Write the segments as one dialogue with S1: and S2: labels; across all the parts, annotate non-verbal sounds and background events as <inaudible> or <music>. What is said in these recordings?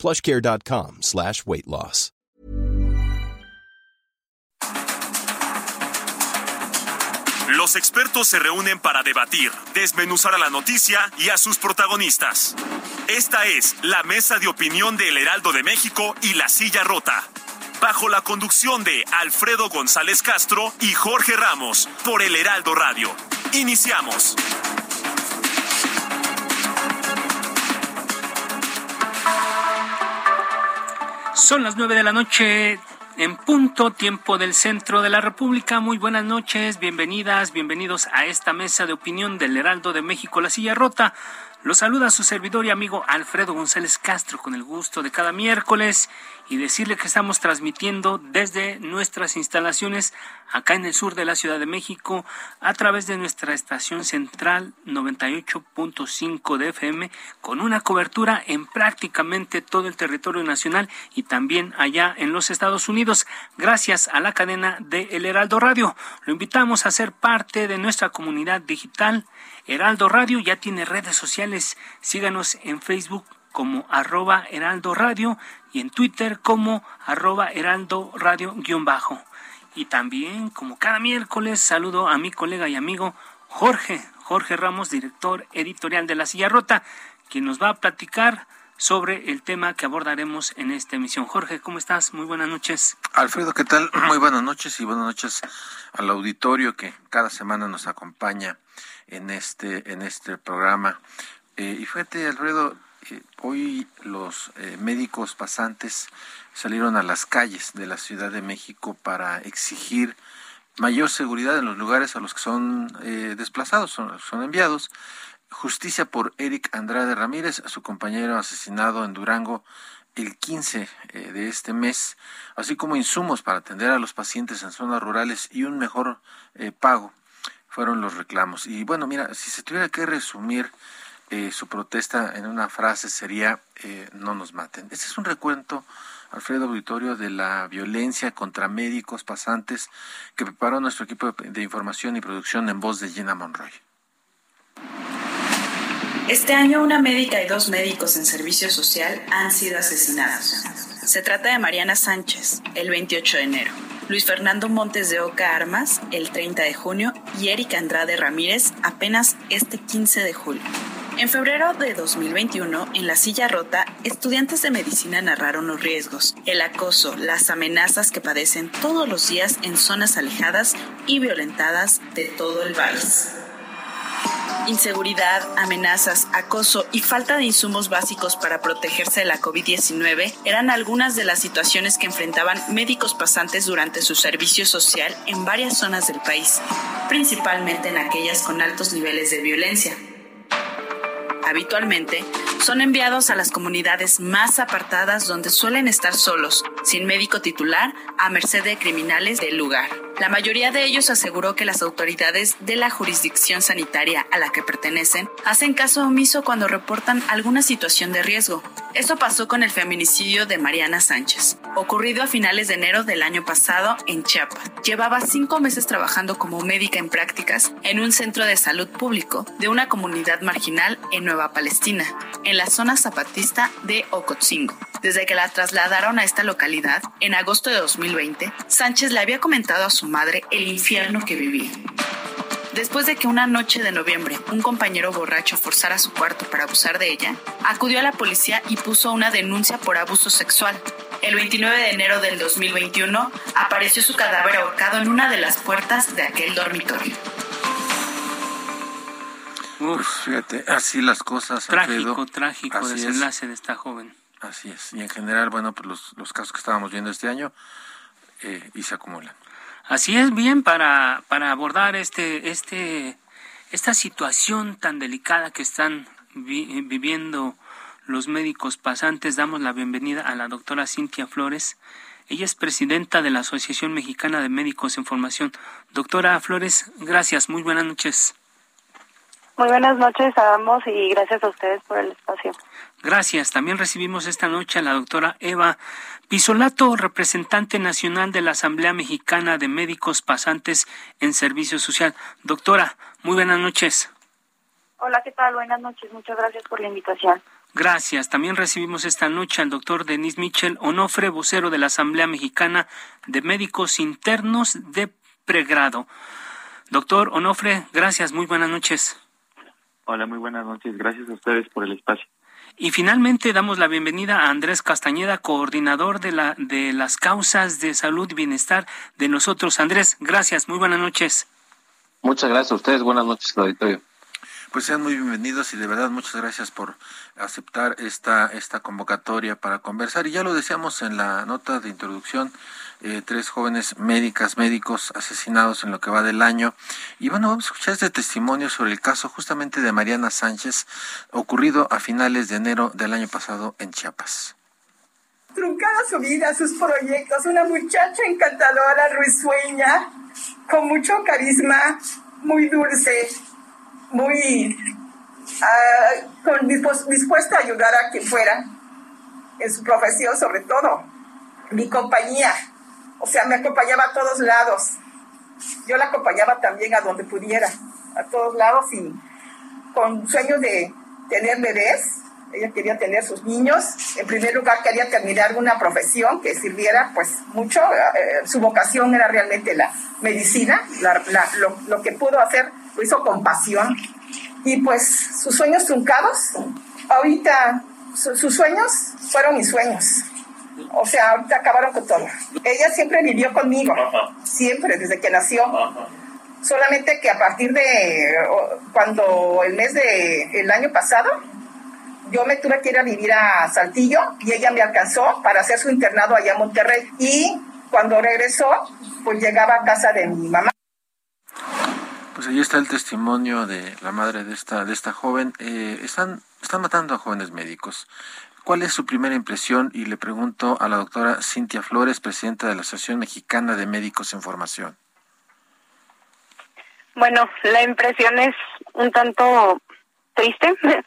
S1: plushcare.com slash weight loss.
S2: Los expertos se reúnen para debatir, desmenuzar a la noticia y a sus protagonistas. Esta es la mesa de opinión de El Heraldo de México y La Silla Rota. Bajo la conducción de Alfredo González Castro y Jorge Ramos por El Heraldo Radio. Iniciamos.
S3: Son las nueve de la noche en punto, tiempo del centro de la República. Muy buenas noches, bienvenidas, bienvenidos a esta mesa de opinión del Heraldo de México, La Silla Rota. Los saluda su servidor y amigo Alfredo González Castro con el gusto de cada miércoles y decirle que estamos transmitiendo desde nuestras instalaciones acá en el sur de la Ciudad de México a través de nuestra estación central 98.5 de FM con una cobertura en prácticamente todo el territorio nacional y también allá en los Estados Unidos gracias a la cadena de El Heraldo Radio. Lo invitamos a ser parte de nuestra comunidad digital. Heraldo Radio ya tiene redes sociales. Síganos en Facebook como arroba heraldo radio y en Twitter como arroba heraldo radio guion bajo. Y también, como cada miércoles, saludo a mi colega y amigo Jorge, Jorge Ramos, director editorial de La Silla Rota, quien nos va a platicar sobre el tema que abordaremos en esta emisión. Jorge, ¿cómo estás? Muy buenas noches.
S4: Alfredo, ¿qué tal? Muy buenas noches y buenas noches al auditorio que cada semana nos acompaña en este, en este programa. Eh, y fíjate, Alfredo, hoy los eh, médicos pasantes salieron a las calles de la Ciudad de México para exigir mayor seguridad en los lugares a los que son eh, desplazados, son, son, enviados. Justicia por Eric Andrade Ramírez, su compañero asesinado en Durango el 15 eh, de este mes, así como insumos para atender a los pacientes en zonas rurales y un mejor pago, fueron los reclamos. Y bueno, mira, si se tuviera que resumir eh, su protesta en una frase sería eh, no nos maten. Este es un recuento, Alfredo Auditorio, de la violencia contra médicos pasantes que preparó nuestro equipo de información y producción en voz de Gina Monroy.
S5: Este año una médica y dos médicos en servicio social han sido asesinados. Se trata de Mariana Sánchez, el 28 de enero, Luis Fernando Montes de Oca Armas, el 30 de junio, y Erika Andrade Ramírez, apenas este 15 de julio. En febrero de 2021, en La Silla Rota, estudiantes de medicina narraron los riesgos, el acoso, las amenazas que padecen todos los días en zonas alejadas y violentadas de todo el país. Inseguridad, amenazas, acoso y falta de insumos básicos para protegerse de la COVID-19 eran algunas de las situaciones que enfrentaban médicos pasantes durante su servicio social en varias zonas del país, principalmente en aquellas con altos niveles de violencia habitualmente, son enviados a las comunidades más apartadas donde suelen estar solos, sin médico titular, a merced de criminales del lugar. La mayoría de ellos aseguró que las autoridades de la jurisdicción sanitaria a la que pertenecen hacen caso omiso cuando reportan alguna situación de riesgo. Eso pasó con el feminicidio de Mariana Sánchez, ocurrido a finales de enero del año pasado en Chiapas. Llevaba cinco meses trabajando como médica en prácticas en un centro de salud público de una comunidad marginal en Nueva Palestina, en la zona zapatista de Ocotzingo. Desde que la trasladaron a esta localidad, en agosto de 2020, Sánchez le había comentado a su madre el infierno que vivía. Después de que una noche de noviembre un compañero borracho forzara su cuarto para abusar de ella, acudió a la policía y puso una denuncia por abuso sexual. El 29 de enero del 2021 apareció su cadáver ahorcado en una de las puertas de aquel dormitorio.
S4: Uf, fíjate, así las cosas.
S3: Trágico, trágico desenlace de esta joven.
S4: Así es. Y en general, bueno, pues los, los casos que estábamos viendo este año eh, y se acumulan.
S3: Así es, bien, para, para abordar este, este, esta situación tan delicada que están viviendo los médicos pasantes, damos la bienvenida a la doctora Cintia Flores. Ella es presidenta de la Asociación Mexicana de Médicos en Formación. Doctora Flores, gracias. Muy buenas noches.
S6: Muy buenas noches a ambos y gracias a ustedes por el espacio.
S3: Gracias. También recibimos esta noche a la doctora Eva Pisolato, representante nacional de la Asamblea Mexicana de Médicos Pasantes en Servicio Social. Doctora, muy buenas noches.
S6: Hola, ¿qué tal? Buenas noches. Muchas gracias por la invitación.
S3: Gracias. También recibimos esta noche al doctor Denis Michel Onofre, vocero de la Asamblea Mexicana de Médicos Internos de Pregrado. Doctor Onofre, gracias. Muy buenas noches.
S7: Hola, muy buenas noches. Gracias a ustedes por el espacio.
S3: Y finalmente damos la bienvenida a Andrés Castañeda, coordinador de, la, de las causas de salud y bienestar de nosotros. Andrés, gracias. Muy buenas noches.
S8: Muchas gracias a ustedes. Buenas noches, auditorio.
S4: Pues sean muy bienvenidos y de verdad muchas gracias por aceptar esta, esta convocatoria para conversar. Y ya lo decíamos en la nota de introducción, eh, tres jóvenes médicas, médicos asesinados en lo que va del año. Y bueno, vamos a escuchar este testimonio sobre el caso justamente de Mariana Sánchez, ocurrido a finales de enero del año pasado en Chiapas.
S9: Truncada su vida, sus proyectos, una muchacha encantadora, risueña, con mucho carisma, muy dulce, muy uh, con dispuesta a ayudar a quien fuera, en su profesión sobre todo. Mi compañía, o sea, me acompañaba a todos lados. Yo la acompañaba también a donde pudiera, a todos lados y con sueños de tener bebés. Ella quería tener sus niños. En primer lugar, quería terminar una profesión que sirviera pues mucho. Eh, su vocación era realmente la medicina. lo, lo que pudo hacer lo hizo con pasión. Y pues sus sueños truncados, ahorita sus sueños fueron mis sueños. O sea, ahorita acabaron con todo. Ella siempre vivió conmigo, siempre, desde que nació. Solamente que a partir de cuando el mes de el año pasado, yo me tuve que ir a vivir a Saltillo y ella me alcanzó para hacer su internado allá en Monterrey. Y cuando regresó, pues llegaba a casa de mi mamá.
S4: Pues ahí está el testimonio de la madre de esta, de esta joven. Eh, están, están matando a jóvenes médicos. ¿Cuál es su primera impresión? Y le pregunto a la doctora Cintia Flores, presidenta de la Asociación Mexicana de Médicos en Formación.
S6: Bueno, la impresión es un tanto triste. <laughs>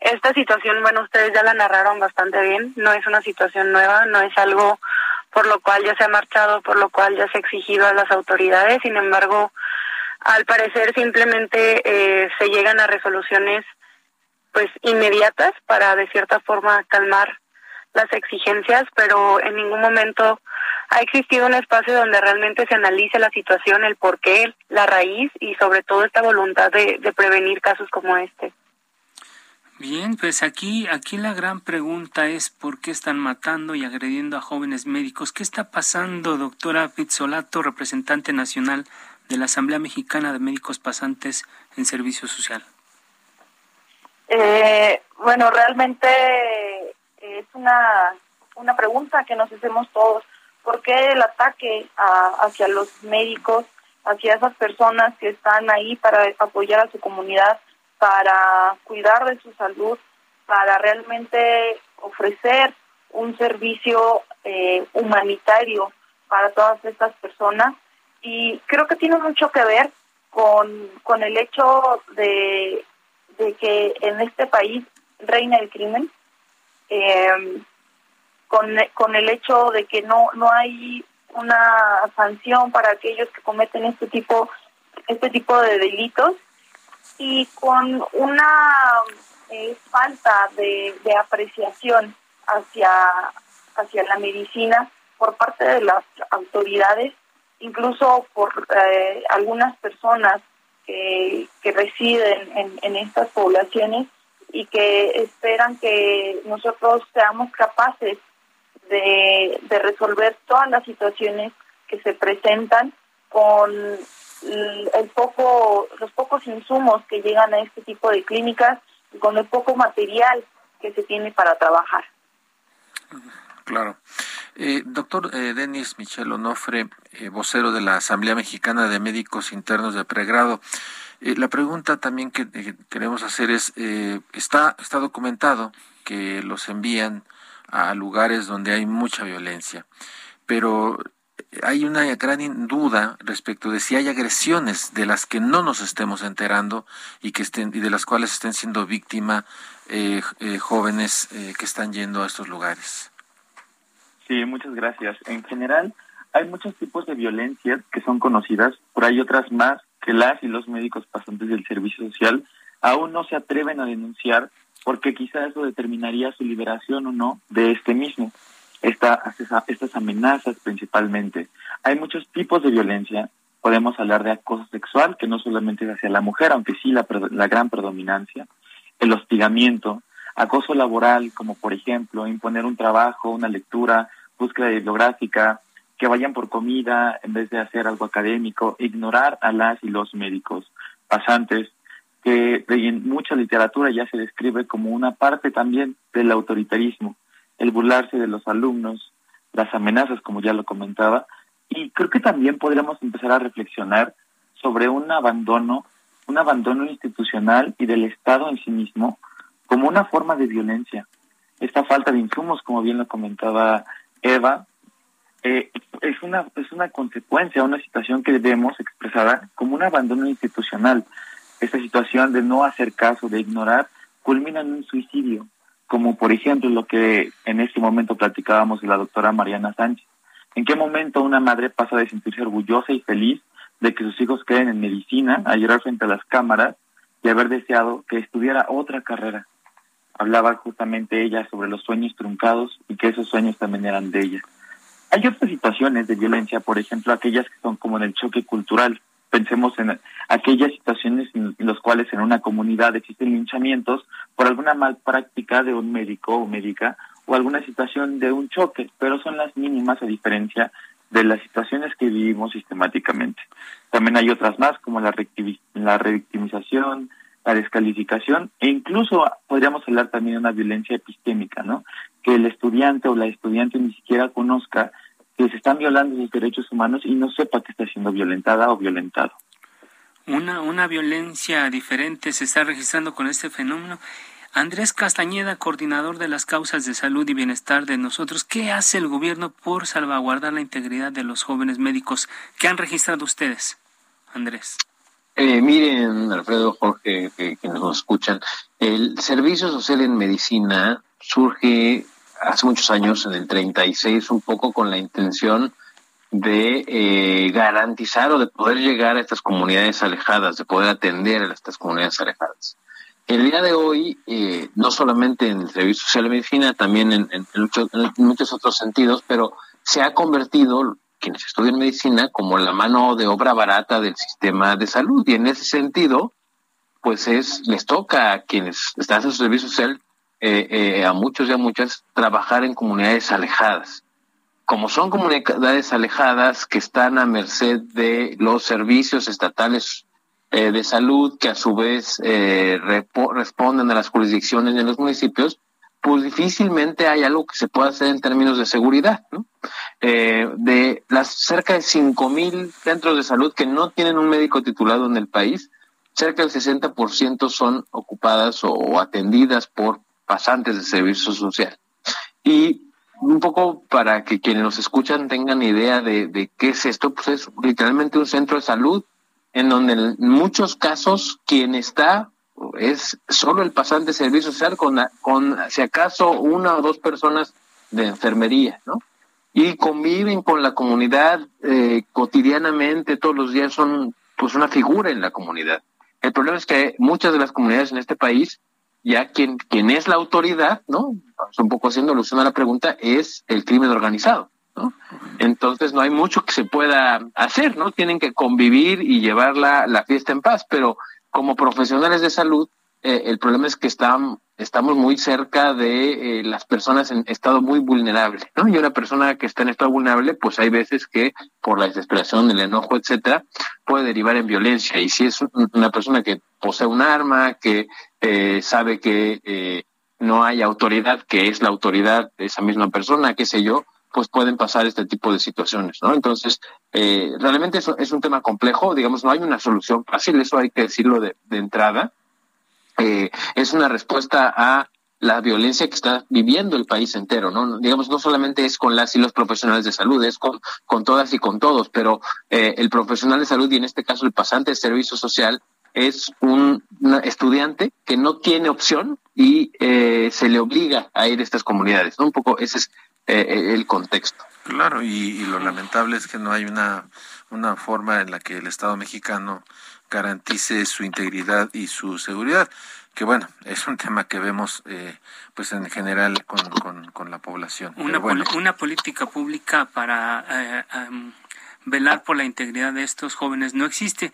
S6: Esta situación, bueno, ustedes ya la narraron bastante bien. No es una situación nueva, no es algo por lo cual ya se ha marchado, por lo cual ya se ha exigido a las autoridades. Sin embargo, al parecer simplemente eh, se llegan a resoluciones pues inmediatas para de cierta forma calmar las exigencias, pero en ningún momento ha existido un espacio donde realmente se analice la situación, el porqué, la raíz y sobre todo esta voluntad de, de prevenir casos como este.
S3: Bien, pues aquí, aquí la gran pregunta es por qué están matando y agrediendo a jóvenes médicos. ¿Qué está pasando, doctora Pizzolato, representante nacional de la Asamblea Mexicana de Médicos Pasantes en Servicio Social?
S6: Eh, bueno, realmente es una, una pregunta que nos hacemos todos. ¿Por qué el ataque hacia los médicos, hacia esas personas que están ahí para apoyar a su comunidad, para cuidar de su salud, para realmente ofrecer un servicio eh, humanitario para todas estas personas? y creo que tiene mucho que ver con, con el hecho de, de que en este país reina el crimen, eh, con, con el hecho de que no, no hay una sanción para aquellos que cometen este tipo, este tipo de delitos y con una eh, falta de, de apreciación hacia, hacia la medicina por parte de las autoridades incluso por eh, algunas personas que, que residen en, en estas poblaciones y que esperan que nosotros seamos capaces de, de resolver todas las situaciones que se presentan con el poco, los pocos insumos que llegan a este tipo de clínicas y con el poco material que se tiene para trabajar.
S4: Claro. Eh, doctor eh, Denis Michel Onofre, eh, vocero de la Asamblea Mexicana de Médicos Internos de Pregrado. Eh, la pregunta también que queremos hacer es, está, está documentado que los envían a lugares donde hay mucha violencia, pero hay una gran duda respecto de si hay agresiones de las que no nos estemos enterando y que estén y de las cuales estén siendo víctima eh, eh, jóvenes eh, que están yendo a estos lugares.
S7: Sí, muchas gracias. En general, hay muchos tipos de violencia que son conocidas, pero hay otras más que las y los médicos pasantes del servicio social aún no se atreven a denunciar porque quizá eso determinaría su liberación o no de este mismo esta, estas amenazas principalmente. Hay muchos tipos de violencia. Podemos hablar de acoso sexual, que no solamente es hacia la mujer, aunque sí la gran predominancia. El hostigamiento, acoso laboral, como por ejemplo imponer un trabajo, una lectura, búsqueda bibliográfica, que vayan por comida en vez de hacer algo académico, ignorar a las y los médicos pasantes, que en mucha literatura ya se describe como una parte también del autoritarismo el burlarse de los alumnos, las amenazas, como ya lo comentaba, y creo que también podríamos empezar a reflexionar sobre un abandono, un abandono institucional y del Estado en sí mismo como una forma de violencia. Esta falta de insumos, como bien lo comentaba Eva, eh, es una es una consecuencia, una situación que debemos expresar como un abandono institucional. Esta situación de no hacer caso, de ignorar, culmina en un suicidio, como por ejemplo lo que en este momento platicábamos de la doctora Mariana Sánchez. ¿En qué momento una madre pasa de sentirse orgullosa y feliz de que sus hijos queden en medicina, a llorar frente a las cámaras y haber deseado que estudiara otra carrera? Hablaba justamente ella sobre los sueños truncados y que esos sueños también eran de ella. Hay otras situaciones de violencia, por ejemplo, aquellas que son como en el choque cultural, Pensemos en aquellas situaciones en las cuales en una comunidad existen linchamientos por alguna mal práctica de un médico o médica o alguna situación de un choque, pero son las mínimas a diferencia de las situaciones que vivimos sistemáticamente. También hay otras más como la, la revictimización, la descalificación e incluso podríamos hablar también de una violencia epistémica, ¿no? Que el estudiante o la estudiante ni siquiera conozca que se están violando sus derechos humanos y no sepa que está siendo violentada o violentado.
S3: Una, una violencia diferente se está registrando con este fenómeno. Andrés Castañeda, coordinador de las causas de salud y bienestar de nosotros, ¿qué hace el gobierno por salvaguardar la integridad de los jóvenes médicos que han registrado ustedes? Andrés.
S8: Eh, miren, Alfredo, Jorge, que, nos escuchan, el servicio social en medicina surge hace muchos años, en el 36, un poco con la intención de eh, garantizar o de poder llegar a estas comunidades alejadas, de poder atender a estas comunidades alejadas. El día de hoy, eh, no solamente en el Servicio Social de Medicina, también en, en, muchos, otros sentidos, pero se ha convertido quienes estudian medicina como la mano de obra barata del sistema de salud y en ese sentido, pues es les toca a quienes están en su servicio social eh, eh, a muchos y a muchas trabajar en comunidades alejadas. Como son comunidades alejadas que están a merced de los servicios estatales eh, de salud, que a su vez responden a las jurisdicciones de los municipios, pues difícilmente hay algo que se pueda hacer en términos de seguridad. de las cerca de 5.000 centros de salud que no tienen un médico titulado en el país, cerca del 60% son ocupadas o atendidas por pasantes de servicio social. Y un poco para que quienes nos escuchan tengan idea de, qué es esto, pues es literalmente un centro de salud en donde en muchos casos quien está es solo el pasante de servicio social con, con si acaso una o dos personas de enfermería, ¿no? Y conviven con la comunidad eh, cotidianamente, todos los días son pues una figura en la comunidad. El problema es que muchas de las comunidades en este país ya quien, quien es la autoridad, ¿no? Un poco haciendo alusión a la pregunta, es el crimen organizado, ¿no? Entonces no hay mucho que se pueda hacer, ¿no? Tienen que convivir y llevar la, la fiesta en paz, pero como profesionales de salud, eh, el problema es que están, estamos muy cerca de eh, las personas en estado muy vulnerable, ¿no? Y una persona que está en estado vulnerable, pues hay veces que por la desesperación, el enojo, etcétera, puede derivar en violencia. Y si es una persona que posee un arma, que eh, sabe que no hay autoridad, que es la autoridad de esa misma persona, qué sé yo, pues pueden pasar este tipo de situaciones, ¿no? Entonces, realmente eso es un tema complejo, digamos, no hay una solución fácil, eso hay que decirlo de, de entrada, eh, es una respuesta a la violencia que está viviendo el país entero, ¿no? Digamos, no solamente es con las y los profesionales de salud, es con, con todas y con todos, pero eh, el profesional de salud y en este caso el pasante de servicio social es un estudiante que no tiene opción y eh, se le obliga a ir a estas comunidades, ¿no? Un poco ese es eh, el contexto.
S4: Claro, y, lo lamentable es que no hay una, una forma en la que el Estado mexicano garantice su integridad y su seguridad que bueno, <laughs> es un tema que vemos eh, pues en general con, con, la población.
S3: Una, una política pública para eh, velar por la integridad de estos jóvenes no existe.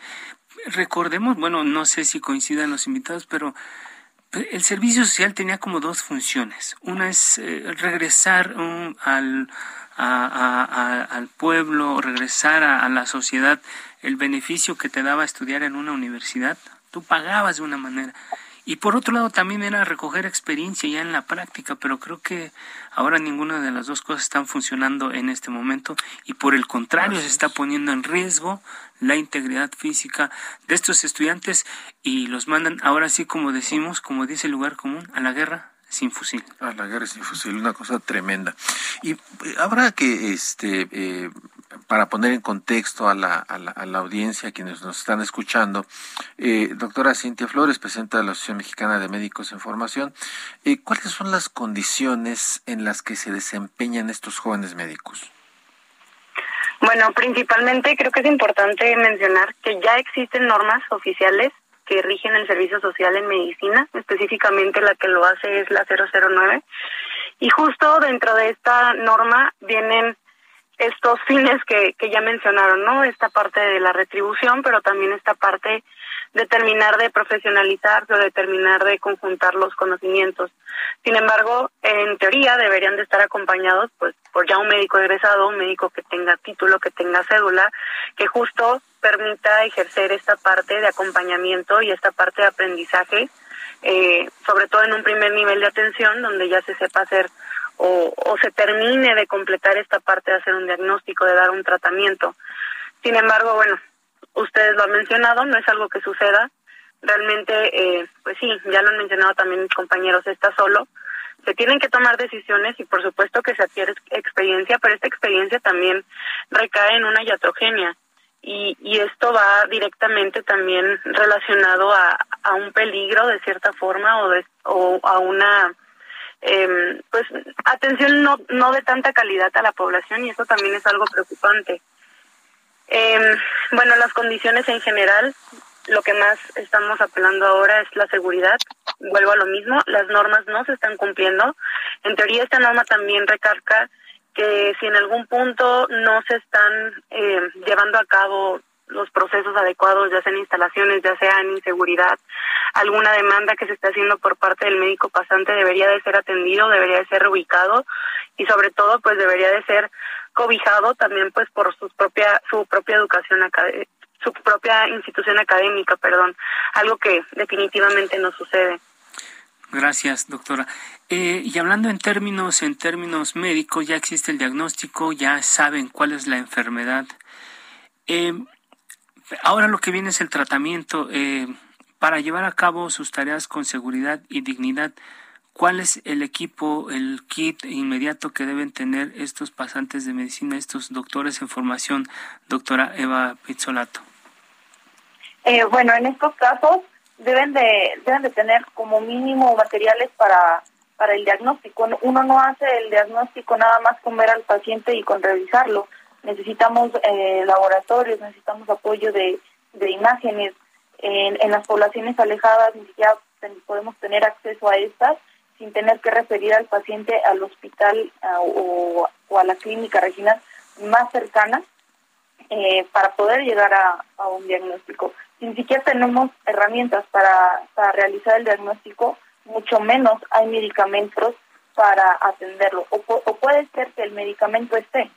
S3: Recordemos, bueno, no sé si coincidan los invitados, pero el servicio social tenía como dos funciones. Una es eh, regresar al, al pueblo, regresar a, la sociedad el beneficio que te daba estudiar en una universidad. Tú pagabas de una manera. Y por otro lado también era recoger experiencia ya en la práctica, pero creo que ahora ninguna de las dos cosas están funcionando en este momento y por el contrario se está poniendo en riesgo la integridad física de estos estudiantes y los mandan ahora sí como decimos, como dice el lugar común, a la guerra sin fusil.
S4: A la guerra sin fusil, una cosa tremenda. Y eh, habrá que este eh, para poner en contexto a la, a la, a la audiencia, quienes nos están escuchando, eh, doctora Cintia Flores, presidenta de la Asociación Mexicana de Médicos en Formación, eh, ¿cuáles son las condiciones en las que se desempeñan estos jóvenes médicos?
S10: Bueno, principalmente creo que es importante mencionar que ya existen normas oficiales que rigen el servicio social en medicina, específicamente la que lo hace es la 009. Y justo dentro de esta norma vienen estos fines que, que ya mencionaron, ¿no? Esta parte de la retribución, pero también esta parte de terminar de profesionalizarse o de terminar de conjuntar los conocimientos. Sin embargo, en teoría deberían de estar acompañados pues por ya un médico egresado, un médico que tenga título, que tenga cédula, que justo permita ejercer esta parte de acompañamiento y esta parte de aprendizaje, eh, sobre todo en un primer nivel de atención donde ya se sepa hacer o, o se termine de completar esta parte de hacer un diagnóstico, de dar un tratamiento. Sin embargo, bueno, ustedes lo han mencionado, no es algo que suceda. Realmente, eh, pues sí, ya lo han mencionado también mis compañeros, está solo. Se tienen que tomar decisiones y por supuesto que se adquiere experiencia, pero esta experiencia también recae en una iatrogenia. Y, y esto va directamente también relacionado a, a un peligro de cierta forma o, de, o a una eh, pues atención no, no de tanta calidad a la población y eso también es algo preocupante. Eh, bueno, las condiciones en general, lo que más estamos apelando ahora es la seguridad. Vuelvo a lo mismo, las normas no se están cumpliendo. En teoría esta norma también recarga que si en algún punto no se están eh, llevando a cabo los procesos adecuados, ya sean instalaciones, ya sean inseguridad, alguna demanda que se está haciendo por parte del médico pasante debería de ser atendido, debería de ser ubicado y sobre todo pues debería de ser cobijado también pues por su propia su propia educación su propia institución académica, perdón, algo que definitivamente no sucede.
S3: Gracias, doctora. Eh, y hablando en términos en términos médicos, ya existe el diagnóstico, ya saben cuál es la enfermedad. Eh, Ahora lo que viene es el tratamiento. Eh, para llevar a cabo sus tareas con seguridad y dignidad, ¿cuál es el equipo, el kit inmediato que deben tener estos pasantes de medicina, estos doctores en formación, doctora Eva Pizzolato?
S6: Eh, bueno, en estos casos deben de, deben de tener como mínimo materiales para, para el diagnóstico. Uno no hace el diagnóstico nada más con ver al paciente y con revisarlo necesitamos eh, laboratorios, necesitamos apoyo de, de imágenes. En, en las poblaciones alejadas ni siquiera podemos tener acceso a estas sin tener que referir al paciente al hospital o, o, a la clínica regional más cercana eh, para poder llegar a, a, un diagnóstico. Ni siquiera tenemos herramientas para, para realizar el diagnóstico, mucho menos hay medicamentos para atenderlo. O, o puede ser que el medicamento esté,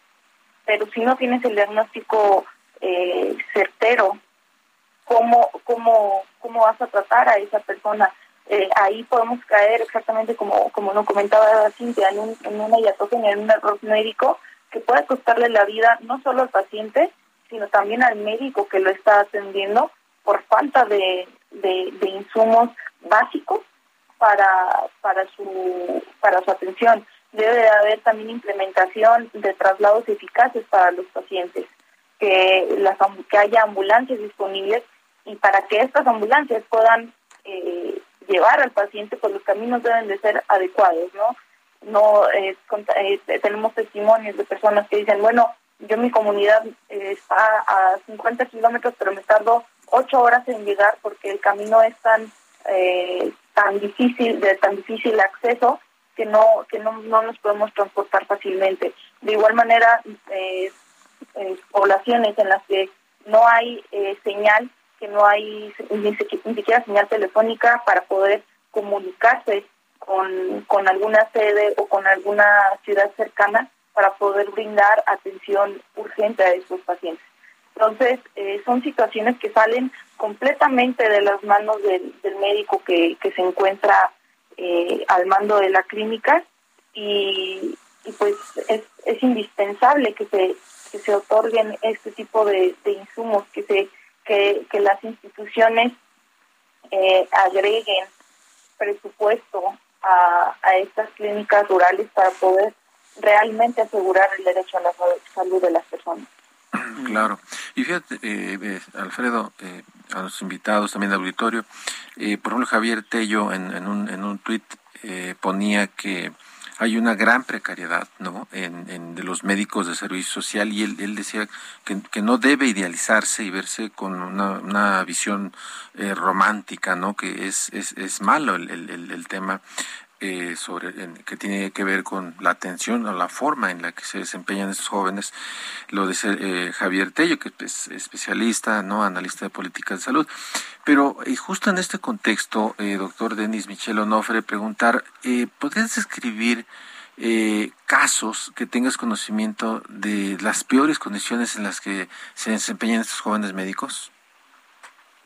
S6: pero si no tienes el diagnóstico eh, certero, ¿cómo, cómo, ¿cómo vas a tratar a esa persona? Eh, ahí podemos caer exactamente como, como nos comentaba Cintia, en, un, en una en un error médico que puede costarle la vida no solo al paciente, sino también al médico que lo está atendiendo por falta de, de, de insumos básicos para, para, su, para su atención. Debe haber también implementación de traslados eficaces para los pacientes, que, las, que haya ambulancias disponibles y para que estas ambulancias puedan eh, llevar al paciente, pues los caminos deben de ser adecuados, ¿no? No eh, eh, tenemos testimonios de personas que dicen, bueno, yo mi comunidad está a 50 kilómetros, pero me tardo ocho horas en llegar porque el camino es tan tan difícil de tan difícil acceso que no que no, no nos podemos transportar fácilmente. De igual manera, poblaciones en las que no hay señal que no hay ni, siquiera señal telefónica para poder comunicarse con, con alguna sede o con alguna ciudad cercana para poder brindar atención urgente a esos pacientes. Entonces, eh, son situaciones que salen completamente de las manos del, médico que, que, se encuentra eh, al mando de la clínica y, pues es, es indispensable que se, que se otorguen este tipo de insumos, que se que, las instituciones eh, agreguen presupuesto a, a estas clínicas rurales para poder realmente asegurar el derecho a la salud de las personas.
S4: Claro. Y fíjate, eh, eh, Alfredo, a los invitados también del auditorio, por ejemplo, Javier Tello en, en un, en un tuit ponía que hay una gran precariedad ¿no? en, de los médicos de servicio social y él, decía que, que, no debe idealizarse y verse con una, una visión eh, romántica, ¿no? que es, es, es malo el, el tema eh, sobre que tiene que ver con la atención o la forma en la que se desempeñan estos jóvenes, lo de eh, Javier Tello, que es especialista, no analista de políticas de salud. Pero y justo en este contexto, eh, doctor Denis Michel Onofre, preguntar, eh, ¿podrías describir casos que tengas conocimiento de las peores condiciones en las que se desempeñan estos jóvenes médicos?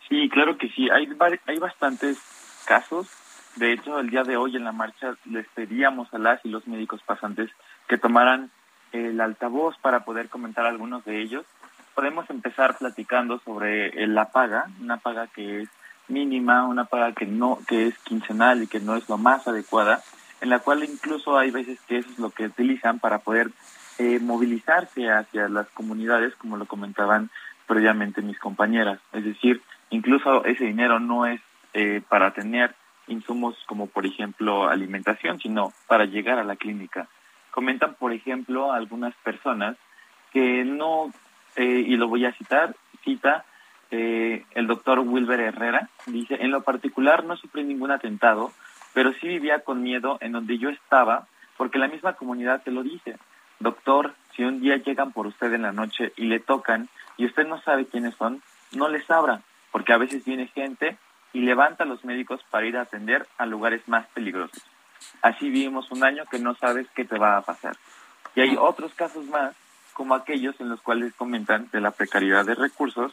S7: Sí, claro que sí. Hay, hay bastantes casos de hecho, el día de hoy en la marcha les pedíamos a las y los médicos pasantes que tomaran el altavoz para poder comentar algunos de ellos. Podemos empezar platicando sobre la paga, una paga que es mínima, una paga que no que es quincenal y que no es lo más adecuada, en la cual incluso hay veces que eso es lo que utilizan para poder eh, movilizarse hacia las comunidades, como lo comentaban previamente mis compañeras. Es decir, incluso ese dinero no es eh, para tener insumos como por ejemplo alimentación, sino para llegar a la clínica. Comentan, por ejemplo, algunas personas que no, eh, y lo voy a citar, cita eh, el doctor Wilber Herrera, dice, en lo particular no sufrí ningún atentado, pero sí vivía con miedo en donde yo estaba, porque la misma comunidad te lo dice. Doctor, si un día llegan por usted en la noche y le tocan y usted no sabe quiénes son, no les abra, porque a veces viene gente y levanta a los médicos para ir a atender a lugares más peligrosos. Así vivimos un año que no sabes qué te va a pasar. Y hay otros casos más, como aquellos en los cuales comentan de la precariedad de recursos,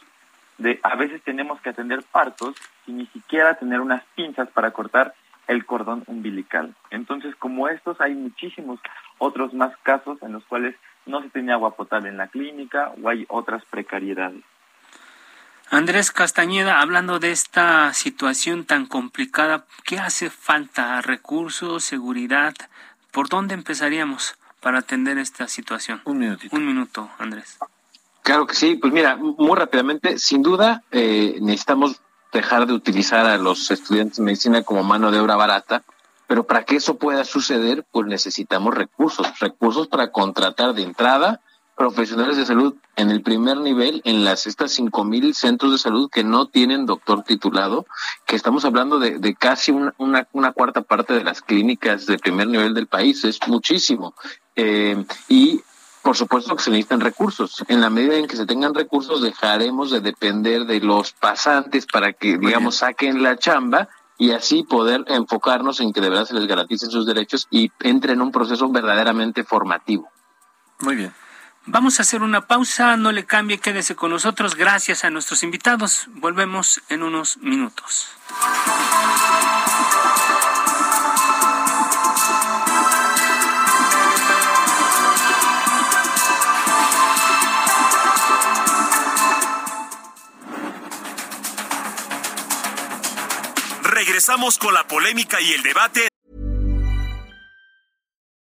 S7: de a veces tenemos que atender partos sin ni siquiera tener unas pinzas para cortar el cordón umbilical. Entonces, como estos, hay muchísimos otros más casos en los cuales no se tiene agua potable en la clínica o hay otras precariedades.
S3: Andrés Castañeda, hablando de esta situación tan complicada, ¿qué hace falta? ¿Recursos, seguridad? ¿Por dónde empezaríamos para atender esta situación?
S4: Un minutito.
S3: Un minuto, Andrés.
S8: Claro que sí, pues mira, muy rápidamente, sin duda eh, necesitamos dejar de utilizar a los estudiantes de medicina como mano de obra barata, pero para que eso pueda suceder, pues necesitamos recursos, recursos para contratar de entrada profesionales de salud en el primer nivel en las estas cinco mil centros de salud que no tienen doctor titulado, que estamos hablando de, de casi una, una, una, cuarta parte de las clínicas de primer nivel del país, es muchísimo. Eh, y por supuesto que se necesitan recursos. En la medida en que se tengan recursos, dejaremos de depender de los pasantes para que, digamos, saquen la chamba y así poder enfocarnos en que de verdad se les garanticen sus derechos y entre en un proceso verdaderamente formativo.
S4: Muy bien.
S3: Vamos a hacer una pausa, no le cambie, quédese con nosotros. Gracias a nuestros invitados. Volvemos en unos minutos.
S2: Regresamos con la polémica y el debate.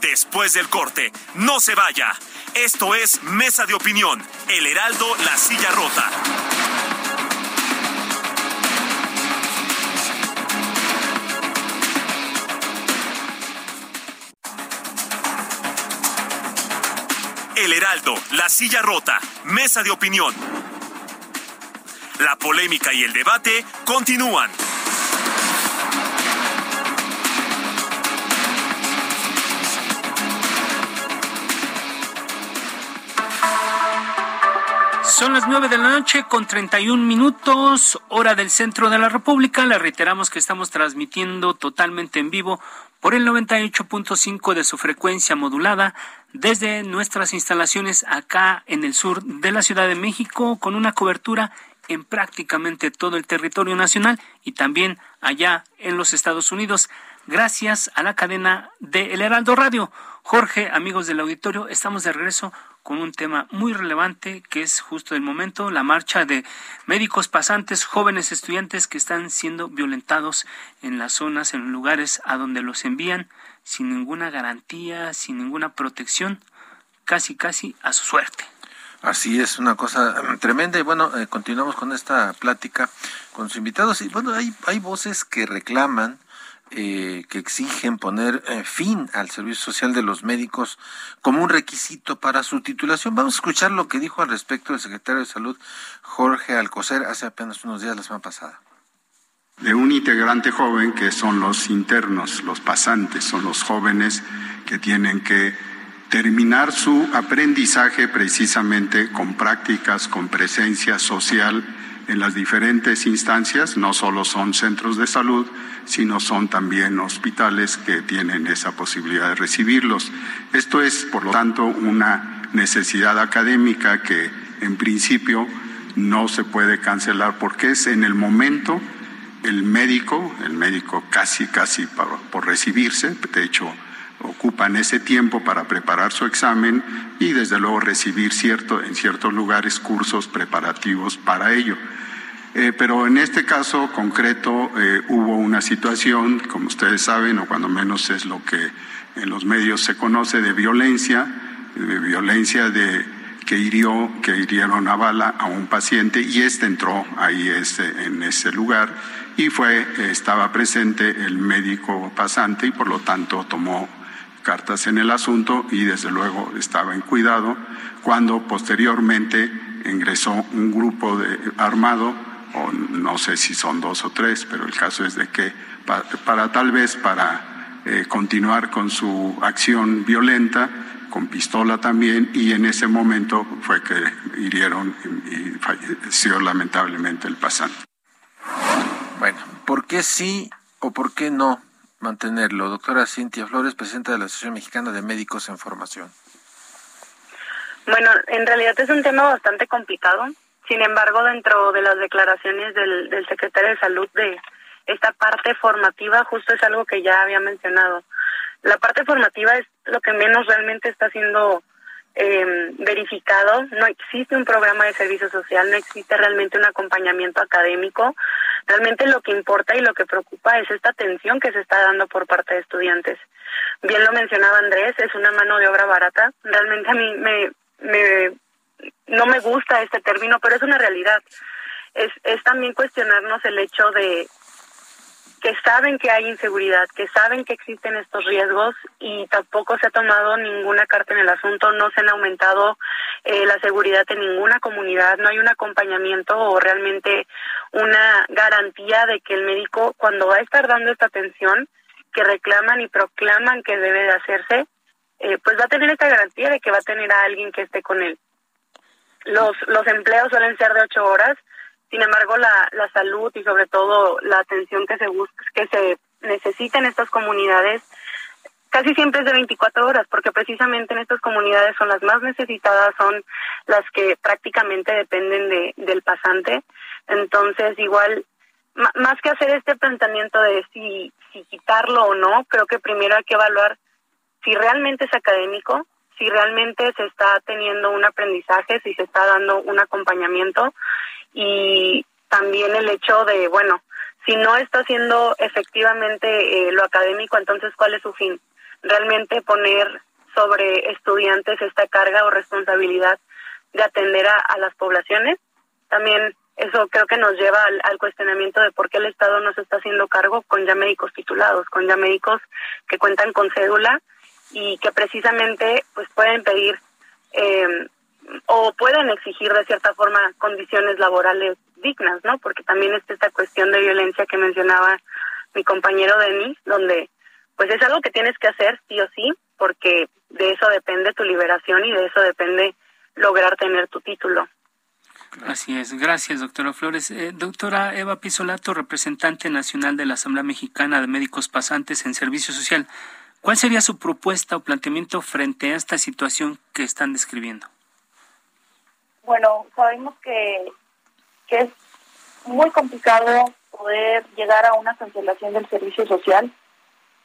S2: Después del corte, no se vaya. Esto es Mesa de Opinión, El Heraldo, La Silla Rota. El Heraldo, La Silla Rota, Mesa de Opinión. La polémica y el debate continúan.
S3: Son las nueve de la noche con 31 minutos, hora del centro de la República. Le reiteramos que estamos transmitiendo totalmente en vivo por el 98.5 de su frecuencia modulada desde nuestras instalaciones acá en el sur de la Ciudad de México con una cobertura en prácticamente todo el territorio nacional y también allá en los Estados Unidos, gracias a la cadena de El Heraldo Radio. Jorge, amigos del auditorio, estamos de regreso con un tema muy relevante que es justo el momento, la marcha de médicos pasantes, jóvenes estudiantes que están siendo violentados en las zonas, en lugares a donde los envían sin ninguna garantía, sin ninguna protección, casi casi a su suerte.
S4: Así es, una cosa mm, tremenda. Y bueno, eh, continuamos con esta plática con sus invitados. Y bueno, hay, hay voces que reclaman eh, que exigen poner eh, fin al servicio social de los médicos como un requisito para su titulación. Vamos a escuchar lo que dijo al respecto el secretario de Salud, Jorge Alcocer, hace apenas unos días, la semana pasada.
S11: De un integrante joven que son los internos, los pasantes, son los jóvenes que tienen que terminar su aprendizaje precisamente con prácticas, con presencia social en las diferentes instancias, no solo son centros de salud, sino son también hospitales que tienen esa posibilidad de recibirlos. Esto es, por lo tanto, una necesidad académica que en principio no se puede cancelar porque es en el momento el médico, el médico casi, casi por, recibirse, de hecho ocupan ese tiempo para preparar su examen y desde luego recibir cierto, en ciertos lugares cursos preparativos para ello. Eh, pero en este caso concreto eh, hubo una situación, como ustedes saben, o cuando menos es lo que en los medios se conoce, de violencia, de violencia de que hirió, que hirieron a bala a un paciente y este entró ahí este, en ese lugar y fue, estaba presente el médico pasante y por lo tanto tomó cartas en el asunto y desde luego estaba en cuidado cuando posteriormente ingresó un grupo de, armado o no sé si son dos o tres, pero el caso es de que para, tal vez para eh, continuar con su acción violenta, con pistola también, y en ese momento fue que hirieron y falleció lamentablemente el pasante.
S4: Bueno, ¿por qué sí o por qué no mantenerlo? Doctora Cintia Flores, presidenta de la Asociación Mexicana de Médicos en Formación.
S10: Bueno, en realidad es un tema bastante complicado sin embargo, dentro de las declaraciones del, del secretario de Salud de esta parte formativa, justo es algo que ya había mencionado. La parte formativa es lo que menos realmente está siendo eh, verificado. No existe un programa de servicio social, no existe realmente un acompañamiento académico. Realmente lo que importa y lo que preocupa es esta atención que se está dando por parte de estudiantes. Bien lo mencionaba Andrés, es una mano de obra barata. Realmente a mí me, me no me gusta este término, pero es una realidad. Es, es también cuestionarnos el hecho de que saben que hay inseguridad, que saben que existen estos riesgos y tampoco se ha tomado ninguna carta en el asunto, no se han aumentado eh, la seguridad en ninguna comunidad, no hay un acompañamiento o realmente una garantía de que el médico cuando va a estar dando esta atención que reclaman y proclaman que debe de hacerse, eh, pues va a tener esta garantía de que va a tener a alguien que esté con él. Los, los empleos suelen ser de ocho horas. Sin embargo, la, la salud y sobre todo la atención que se busca, que se necesita en estas comunidades casi siempre es de 24 horas, porque precisamente en estas comunidades son las más necesitadas, son las que prácticamente dependen de, del pasante. Entonces, igual, más que hacer este planteamiento de si, si quitarlo o no, creo que primero hay que evaluar si realmente es académico, si realmente se está teniendo un aprendizaje, si se está dando un acompañamiento y también el hecho de, bueno, si no está haciendo efectivamente eh, lo académico, entonces ¿cuál es su fin? realmente poner sobre estudiantes esta carga o responsabilidad de atender a, las poblaciones. También eso creo que nos lleva al, cuestionamiento de por qué el Estado no se está haciendo cargo con ya médicos titulados, con ya médicos que cuentan con cédula y que precisamente pues pueden pedir eh, o pueden exigir de cierta forma condiciones laborales dignas, ¿no? Porque también está esta cuestión de violencia que mencionaba mi compañero Denis, donde pues es algo que tienes que hacer sí o sí, porque de eso depende tu liberación y de eso depende lograr tener tu título.
S3: Así es, gracias doctora Flores. Eh, doctora Eva Pisolato, representante nacional de la Asamblea Mexicana de Médicos Pasantes en Servicio Social, ¿cuál sería su propuesta o planteamiento frente a esta situación que están describiendo?
S6: Bueno, sabemos que, que es muy complicado poder llegar a una cancelación del servicio social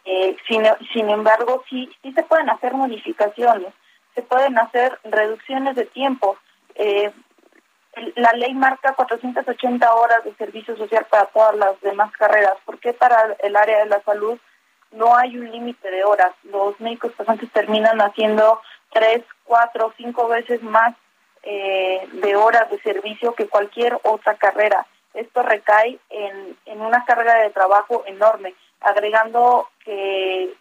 S6: eh, sin, sin embargo, sí, sí se pueden hacer modificaciones, se pueden hacer reducciones de tiempo. Eh, la ley marca 480 horas de servicio social para todas las demás carreras. ¿Por qué para el área de la salud no hay un límite de horas? Los médicos pasantes terminan haciendo tres, cuatro, cinco veces más eh, de horas de servicio que cualquier otra carrera. Esto recae en, en una carga de trabajo enorme agregando que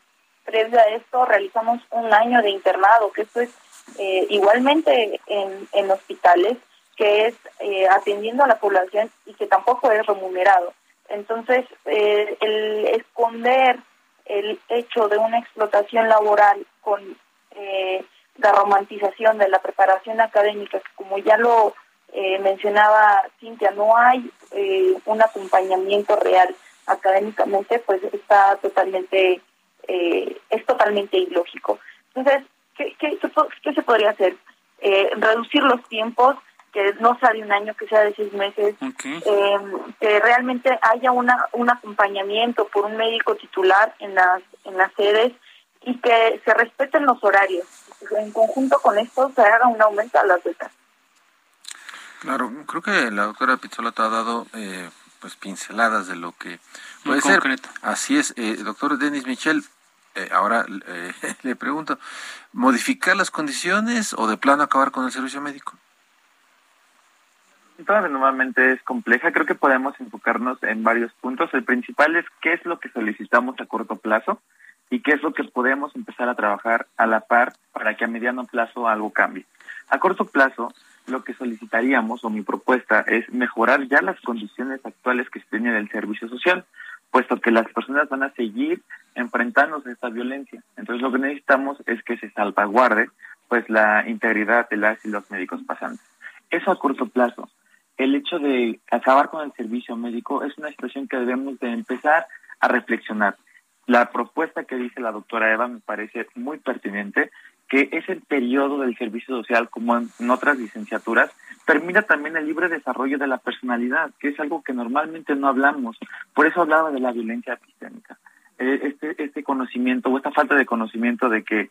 S6: previo a esto realizamos un año de internado, que esto es eh, igualmente en, en hospitales, que es eh, atendiendo a la población y que tampoco es remunerado. Entonces, eh, el esconder el hecho de una explotación laboral con la romantización de la preparación académica, que como ya lo mencionaba Cintia, no hay un acompañamiento real académicamente, pues está totalmente, eh, es totalmente ilógico. Entonces, ¿qué, qué, qué se podría hacer? Eh, reducir los tiempos, que no sea de un año, que sea de seis meses, eh, que realmente haya una, un acompañamiento por un médico titular en las, en las sedes y que se respeten los horarios. En conjunto con esto se haga un aumento a las becas.
S4: Claro, creo que la doctora Pizzola te ha dado eh, pues pinceladas de lo que puede ser. Así es, eh, doctor Denis Michel. Eh, ahora eh, <laughs> le pregunto, ¿modificar las condiciones o de plano acabar con el servicio médico?
S7: Todavía nuevamente es compleja. Creo que podemos enfocarnos en varios puntos. El principal es qué es lo que solicitamos a corto plazo y qué es lo que podemos empezar a trabajar a la par para que a mediano plazo algo cambie. A corto plazo, lo que solicitaríamos o mi propuesta es mejorar ya las condiciones actuales que se tienen el servicio social, puesto que las personas van a seguir enfrentándose a esta violencia. Entonces lo que necesitamos es que se salvaguarde pues la integridad de las y los médicos pasantes. Eso a corto plazo. El hecho de acabar con el servicio médico es una situación que debemos de empezar a reflexionar. La propuesta que dice la doctora Eva me parece muy pertinente que es el periodo del servicio social, como en, otras licenciaturas, permite también el libre desarrollo de la personalidad, que es algo que normalmente no hablamos. Por eso hablaba de la violencia epistémica. Eh, este, este conocimiento o esta falta de conocimiento de que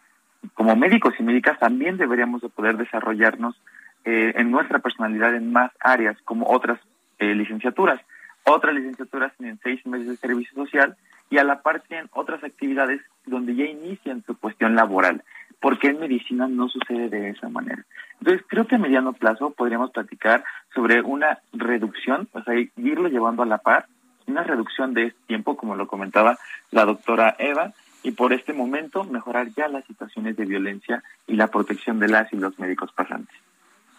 S7: como médicos y médicas también deberíamos de poder desarrollarnos eh, en nuestra personalidad en más áreas como otras eh, licenciaturas. Otras licenciaturas tienen seis meses de servicio social y a la par tienen otras actividades donde ya inician su cuestión laboral porque en medicina no sucede de esa manera. Entonces, creo que a mediano plazo podríamos platicar sobre una reducción, o sea, irlo llevando a la par, una reducción de tiempo, como lo comentaba la doctora Eva, y por este momento mejorar ya las situaciones de violencia y la protección de las y los médicos pasantes.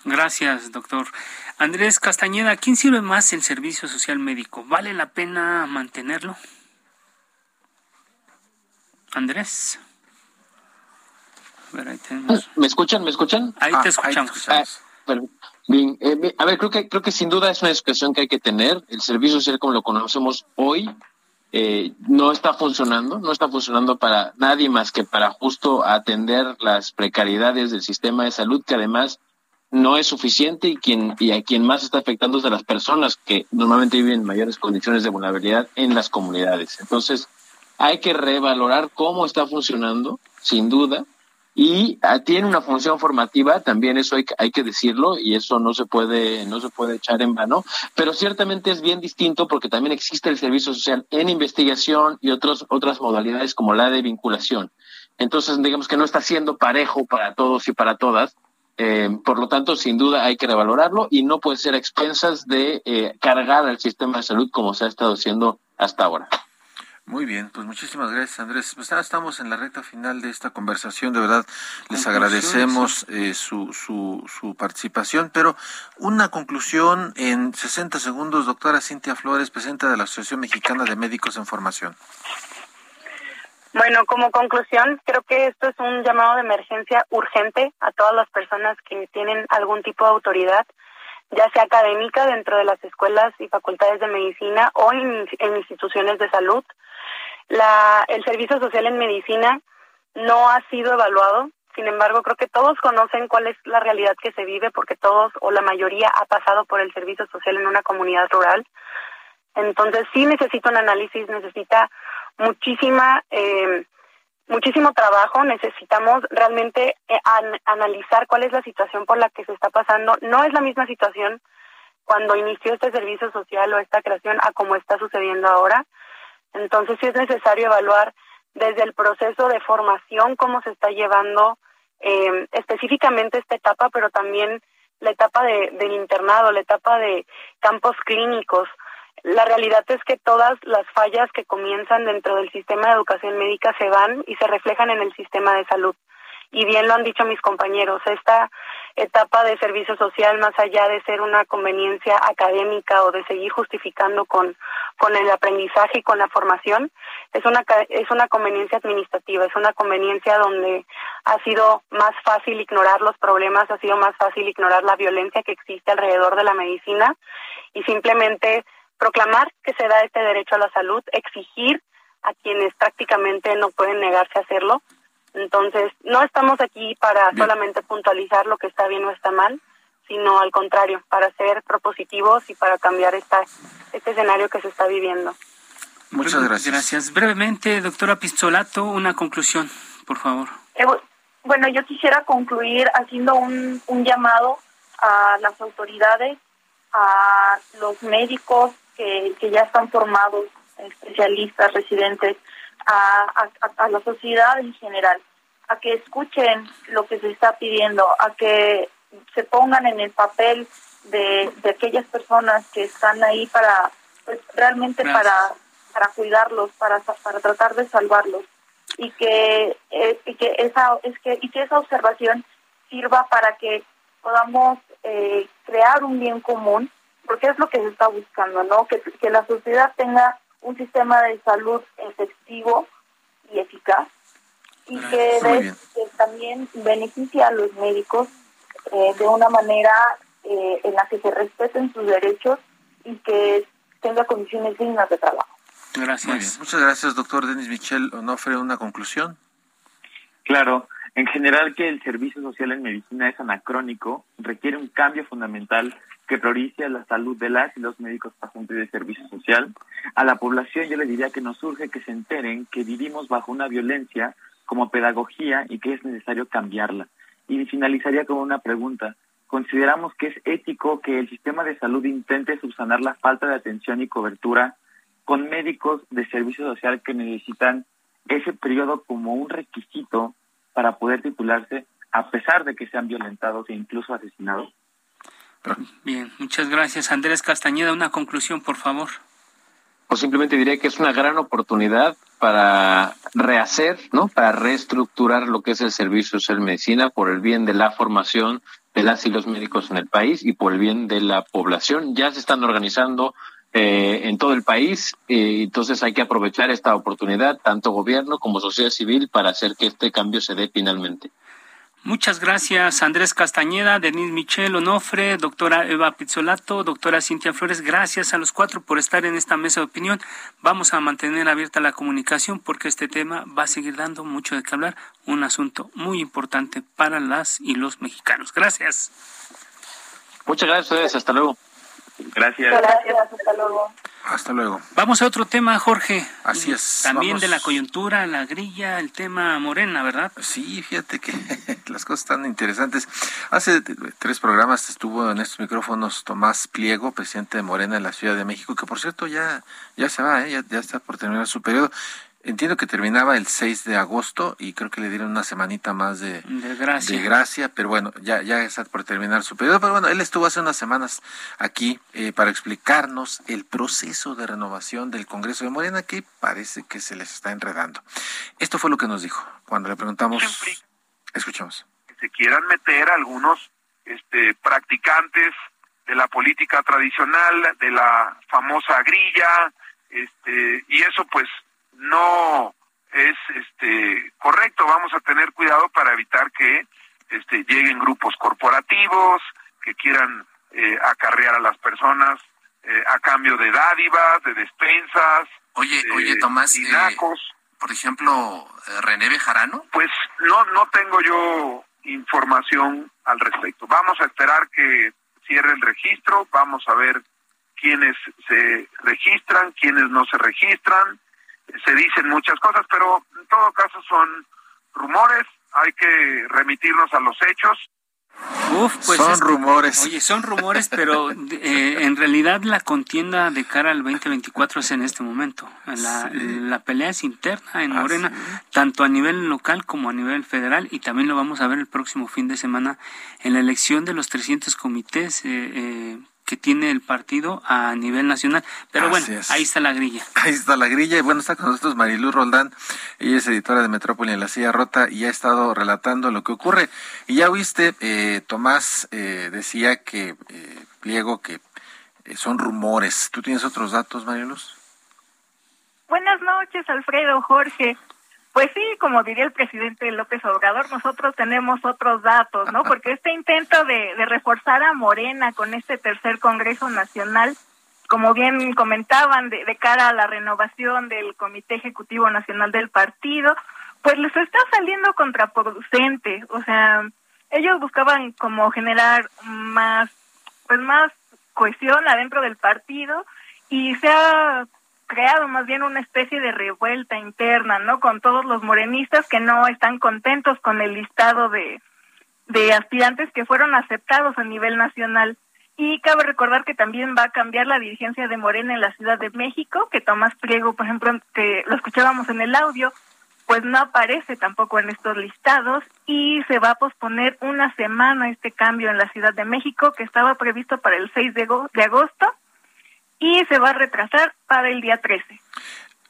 S3: Gracias, doctor. Andrés Castañeda, ¿quién sirve más el servicio social médico? ¿Vale la pena mantenerlo? Andrés.
S8: ¿Me escuchan? ¿Me escuchan?
S3: Ahí te ah, escuchamos.
S8: Ah, Bien, eh, a ver, creo que creo que sin duda es una discusión que hay que tener. El servicio social como lo conocemos hoy eh, no está funcionando, no está funcionando para nadie más que para justo atender las precariedades del sistema de salud, que además no es suficiente y quien y a quien más está afectando es a las personas que normalmente viven en mayores condiciones de vulnerabilidad en las comunidades. Entonces, hay que revalorar cómo está funcionando, sin duda, y ah, tiene una función formativa también eso hay, que decirlo y eso no se puede no se puede echar en vano pero ciertamente es bien distinto porque también existe el servicio social en investigación y otros otras modalidades como la de vinculación. Entonces digamos que no está siendo parejo para todos y para todas eh, por lo tanto sin duda hay que revalorarlo y no puede ser a expensas de eh, cargar al sistema de salud como se ha estado haciendo hasta ahora
S4: muy bien, pues muchísimas gracias Andrés. Pues ya estamos en la recta final de esta conversación, de verdad les agradecemos eh, su, su, su participación, pero una conclusión en 60 segundos, doctora Cintia Flores, presidenta de la Asociación Mexicana de Médicos en Formación.
S10: Bueno, como conclusión, creo que esto es un llamado de emergencia urgente a todas las personas que tienen algún tipo de autoridad ya sea académica dentro de las escuelas y facultades de medicina o en, instituciones de salud. La, el servicio social en medicina no ha sido evaluado, sin embargo, creo que todos conocen cuál es la realidad que se vive porque todos o la mayoría ha pasado por el servicio social en una comunidad rural. Entonces sí necesita un análisis, necesita muchísima eh, muchísimo trabajo, necesitamos realmente eh, analizar cuál es la situación por la que se está pasando. No es la misma situación cuando inició este servicio social o esta creación a como está sucediendo ahora. Entonces sí es necesario evaluar desde el proceso de formación cómo se está llevando eh, específicamente esta etapa, pero también la etapa de, del internado, la etapa de campos clínicos, la realidad es que todas las fallas que comienzan dentro del sistema de educación médica se van y se reflejan en el sistema de salud. Y bien lo han dicho mis compañeros, esta etapa de servicio social, más allá de ser una conveniencia académica o de seguir justificando con, con el aprendizaje y con la formación, es una, es una conveniencia administrativa, es una conveniencia donde ha sido más fácil ignorar los problemas, ha sido más fácil ignorar la violencia que existe alrededor de la medicina y simplemente proclamar que se da este derecho a la salud, exigir a quienes prácticamente no pueden negarse a hacerlo. Entonces, no estamos aquí para solamente puntualizar lo que está bien o está mal, sino al contrario, para ser propositivos y para cambiar esta, este escenario que se está viviendo.
S3: Muchas gracias. Gracias. Brevemente, doctora Pistolato, una conclusión, por favor.
S6: Eh, bueno, yo quisiera concluir haciendo un, un llamado a las autoridades, a los médicos, que, ya están formados, especialistas, residentes, a, a, la sociedad en general, a que escuchen lo que se está pidiendo, a que se pongan en el papel de, de aquellas personas que están ahí para, pues realmente para, para cuidarlos, para, para tratar de salvarlos y que, eh, y que esa es que y que esa observación sirva para que podamos eh, crear un bien común porque es lo que se está buscando, ¿no? Que, que la sociedad tenga un sistema de salud efectivo y eficaz y que, también beneficie a los médicos eh, de una manera eh, en la que se respeten sus derechos y que tenga condiciones dignas de trabajo.
S4: Gracias. Muchas gracias, doctor Denis Michel Onofre. ¿Una conclusión?
S7: Claro. En general, que el servicio social en medicina es anacrónico, requiere un cambio fundamental que priorice la salud de las y los médicos pasantes de servicio social. A la población yo le diría que nos urge que se enteren que vivimos bajo una violencia como pedagogía y que es necesario cambiarla. Y finalizaría con una pregunta. ¿Consideramos que es ético que el sistema de salud intente subsanar la falta de atención y cobertura con médicos de servicio social que necesitan ese periodo como un requisito para poder titularse a pesar de que sean violentados e incluso asesinados?
S3: Bien, muchas gracias. Andrés Castañeda, una conclusión, por favor.
S8: Pues simplemente diré que es una gran oportunidad para rehacer, ¿no? Para reestructurar lo que es el servicio social medicina por el bien de la formación de las y los médicos en el país y por el bien de la población. Ya se están organizando eh, en todo el país, eh, entonces hay que aprovechar esta oportunidad, tanto gobierno como sociedad civil, para hacer que este cambio se dé finalmente.
S3: Muchas gracias, Andrés Castañeda, Denise Michel Onofre, doctora Eva Pizzolato, doctora Cintia Flores. Gracias a los cuatro por estar en esta mesa de opinión. Vamos a mantener abierta la comunicación porque este tema va a seguir dando mucho de qué hablar, un asunto muy importante para las y los mexicanos. Gracias.
S8: Muchas gracias, hasta luego.
S7: Gracias.
S6: Gracias, hasta luego.
S4: Hasta luego.
S3: Vamos a otro tema, Jorge.
S4: Así es.
S3: También
S4: vamos.
S3: de la coyuntura, la grilla, el tema morena, ¿verdad?
S4: Sí, fíjate que <laughs> las cosas están interesantes. Hace tres programas estuvo en estos micrófonos Tomás Pliego, presidente de Morena en la Ciudad de México, que por cierto ya, ya se va, ¿eh? ya, ya está por terminar su periodo. Entiendo que terminaba el 6 de agosto y creo que le dieron una semanita más de,
S3: De gracia.
S4: de gracia, pero bueno, ya, ya está por terminar su periodo. Pero bueno, él estuvo hace unas semanas aquí eh, para explicarnos el proceso de renovación del Congreso de Morena que parece que se les está enredando. Esto fue lo que nos dijo cuando le preguntamos. Escuchamos.
S12: que se quieran meter algunos este, practicantes de la política tradicional, de la famosa grilla, este, y eso pues no es este correcto. Vamos a tener cuidado para evitar que este, lleguen grupos corporativos que quieran eh, acarrear a las personas eh, a cambio de dádivas, de despensas.
S13: Oye, oye, Tomás, eh, por ejemplo, eh, René Bejarano.
S12: Pues no, no tengo yo información al respecto. Vamos a esperar que cierre el registro, vamos a ver quiénes se registran, quiénes no se registran. Se dicen muchas cosas, pero en todo caso son rumores, hay que remitirnos a los hechos.
S3: Uf, pues
S4: Son
S3: es
S4: rumores.
S3: Oye, son rumores, pero eh, en realidad la contienda de cara al 2024 es en este momento. La, la pelea es interna en
S4: Ah,
S3: Morena, tanto a nivel local como a nivel federal, y también lo vamos a ver el próximo fin de semana en la elección de los 300 comités eh, eh, que tiene el partido a nivel nacional. Pero
S4: Así
S3: bueno,
S4: es.
S3: ahí está la grilla. <laughs>
S4: Ahí está la grilla y bueno, está con nosotros Mariluz Roldán, ella es editora de Metrópoli en la silla rota y ha estado relatando lo que ocurre. Y ya oíste, eh, Tomás eh, decía que, eh, Pliego, que eh, son rumores. ¿Tú tienes otros datos, Mariluz?
S14: Buenas noches, Alfredo, Jorge. Pues sí, como diría el presidente López Obrador, nosotros tenemos otros datos, ¿no? <laughs> Porque este intento de, de reforzar a Morena con este tercer Congreso Nacional, como bien comentaban, de, de cara a la renovación del Comité Ejecutivo Nacional del partido, pues les está saliendo contraproducente. O sea, ellos buscaban como generar más, pues más cohesión adentro del partido y se ha creado más bien una especie de revuelta interna, ¿no? Con todos los morenistas que no están contentos con el listado de, de aspirantes que fueron aceptados a nivel nacional. Y cabe recordar que también va a cambiar la dirigencia de Morena en la Ciudad de México, que Tomás Pliego, por ejemplo, que lo escuchábamos en el audio, pues no aparece tampoco en estos listados y se va a posponer una semana este cambio en la Ciudad de México, que estaba previsto para el 6 de, de agosto y se va a retrasar para el día 13.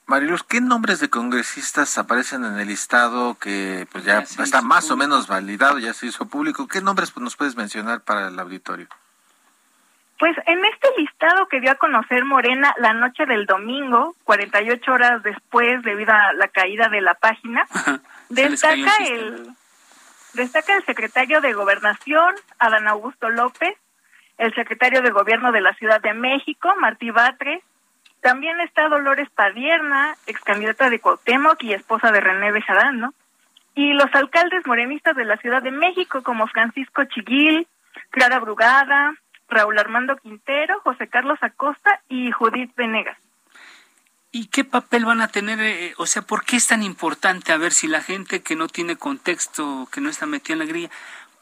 S4: Mariluz, ¿qué nombres de congresistas aparecen en el listado que pues ya está más o menos validado, ya se hizo público? ¿Qué nombres pues, nos puedes mencionar para el auditorio?
S14: Pues en este listado que dio a conocer Morena la noche del domingo, 48 horas después debido a la caída de la página, <laughs> destaca el destaca el secretario de Gobernación, Adán Augusto López, el secretario de Gobierno de la Ciudad de México, Martí Batres, también está Dolores Padierna, ex candidata de Cuauhtémoc y esposa de René Bejarán, ¿no? Y los alcaldes morenistas de la Ciudad de México, como Francisco Chiguil, Clara Brugada, Raúl Armando Quintero, José Carlos Acosta y Judith Venegas.
S3: ¿Y qué papel van a tener? eh, o sea, ¿por qué es tan importante? A ver, si la gente que no tiene contexto, que no está metida en la grilla,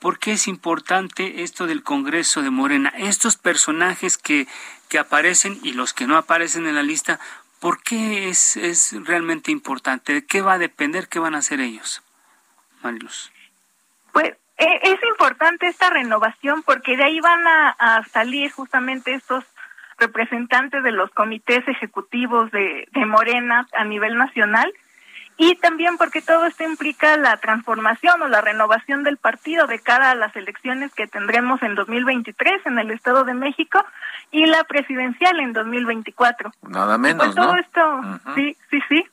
S3: ¿por qué es importante esto del Congreso de Morena? Estos personajes que, que aparecen y los que no aparecen en la lista, ¿por qué es, es realmente importante? ¿De qué va a depender? ¿Qué van a hacer ellos? Mariluz.
S14: Pues eh, es importante esta renovación porque de ahí van a, a salir justamente estos representantes de los comités ejecutivos de, de Morena a nivel nacional y también porque todo esto implica la transformación o la renovación del partido de cara a las elecciones que tendremos en 2023 en el Estado de México y la presidencial en 2024.
S4: Nada
S14: pues
S4: menos,
S14: todo
S4: ¿no?
S14: esto, sí, sí, sí.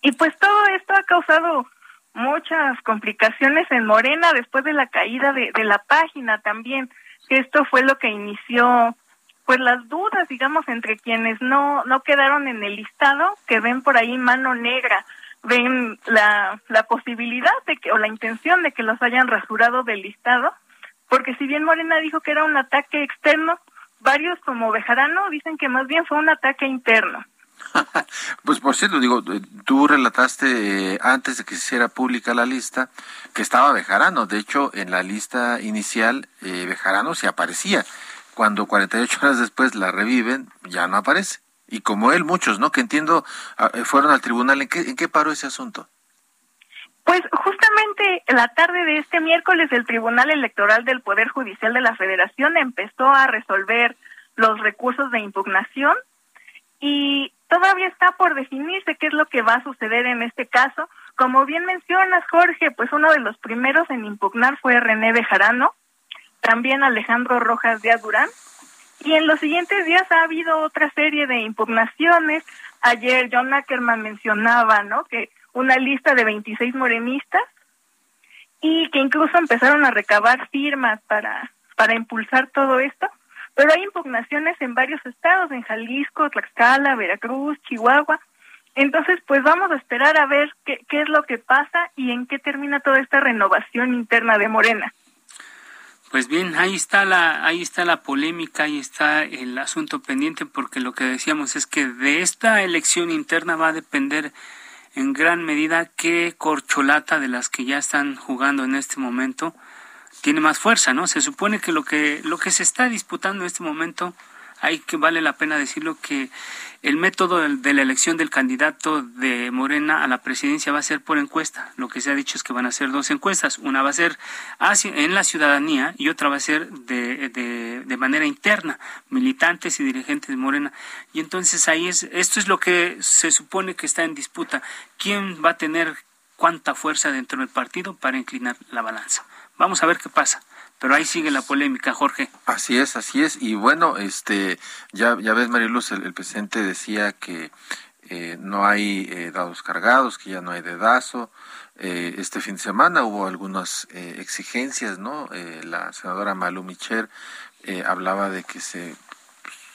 S14: Y pues todo esto ha causado muchas complicaciones en Morena después de la caída de, de la página también, que esto fue lo que inició pues las dudas, digamos, entre quienes no, no quedaron en el listado, que ven por ahí mano negra, ven la, la posibilidad de que, o la intención de que los hayan rasurado del listado, porque si bien Morena dijo que era un ataque externo, varios como Bejarano dicen que más bien fue un ataque interno. <laughs>
S4: pues por cierto, digo, tú relataste eh, antes de que se hiciera pública la lista que estaba Bejarano. De hecho, en la lista inicial, eh, Bejarano se aparecía. Cuando 48 horas después la reviven, ya no aparece. Y como él, muchos, ¿no? Que entiendo, ah, eh, fueron al tribunal. ¿En qué, en qué paró ese asunto?
S14: Pues justamente la tarde de este miércoles el Tribunal Electoral del Poder Judicial de la Federación empezó a resolver los recursos de impugnación y todavía está por definirse qué es lo que va a suceder en este caso. Como bien mencionas, Jorge, pues uno de los primeros en impugnar fue René Bejarano, también Alejandro Rojas de Durán, y en los siguientes días ha habido otra serie de impugnaciones. Ayer John Ackerman mencionaba, ¿no? Que una lista de 26 morenistas y que incluso empezaron a recabar firmas para para impulsar todo esto, pero hay impugnaciones en varios estados, en Jalisco, Tlaxcala, Veracruz, Chihuahua. Entonces, pues vamos a esperar a ver qué, qué es lo que pasa y en qué termina toda esta renovación interna de Morena.
S3: Pues bien, ahí está la ahí está la polémica, ahí está el asunto pendiente porque lo que decíamos es que de esta elección interna va a depender en gran medida qué corcholata de las que ya están jugando en este momento tiene más fuerza, ¿no? Se supone que lo que lo que se está disputando en este momento hay que vale la pena decirlo que el método de la elección del candidato de Morena a la presidencia va a ser por encuesta. Lo que se ha dicho es que van a ser dos encuestas. Una va a ser en la ciudadanía y otra va a ser de, de, manera interna, militantes y dirigentes de Morena. Y entonces ahí es, esto es lo que se supone que está en disputa. ¿Quién va a tener cuánta fuerza dentro del partido para inclinar la balanza? Vamos a ver qué pasa pero ahí sigue la polémica, Jorge.
S4: Así es, así es. Y bueno, este, ya, ya ves, Mariluz, el, el presidente decía que eh, no hay eh, dados cargados, que ya no hay dedazo. Eh, este fin de semana hubo algunas exigencias, ¿no? La senadora Malu Micher hablaba de que se,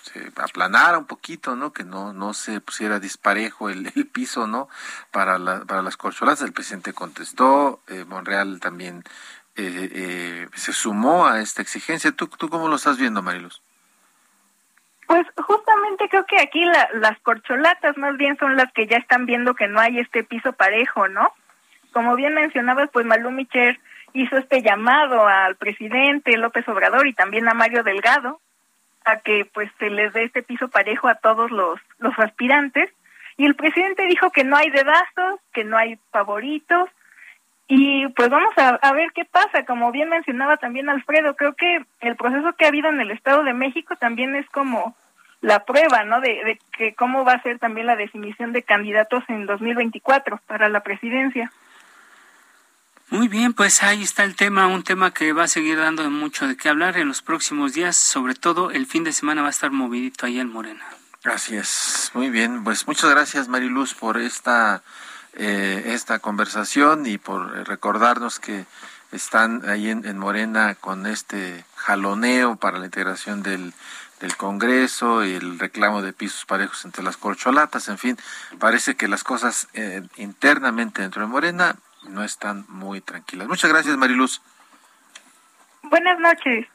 S4: se, aplanara un poquito, ¿no? Que no, no se pusiera disparejo el, el piso, ¿no? Para, la, para las corcholatas. El presidente contestó, Monreal también eh, eh, se sumó a esta exigencia. ¿Tú, ¿Tú cómo lo estás viendo, Mariluz?
S14: Pues justamente creo que aquí la, las corcholatas más bien son las que ya están viendo que no hay este piso parejo, ¿no? Como bien mencionabas, pues Malú Micher hizo este llamado al presidente López Obrador y también a Mario Delgado a que pues se les dé este piso parejo a todos los, los aspirantes. Y el presidente dijo que no hay dedazos, que no hay favoritos, y pues vamos a, ver qué pasa. Como bien mencionaba también Alfredo, creo que el proceso que ha habido en el Estado de México también es como la prueba, ¿no? De, de que cómo va a ser también la definición de candidatos en 2024 para la presidencia.
S3: Muy bien, pues ahí está el tema, un tema que va a seguir dando mucho de qué hablar en los próximos días, sobre todo el fin de semana va a estar movidito ahí en Morena.
S4: Así es, muy bien, pues muchas gracias Mariluz por esta eh, esta conversación y por recordarnos que están ahí en, Morena con este jaloneo para la integración del, del Congreso y el reclamo de pisos parejos entre las corcholatas, en fin, parece que las cosas eh, internamente dentro de Morena no están muy tranquilas. Muchas gracias, Mariluz.
S14: Buenas noches.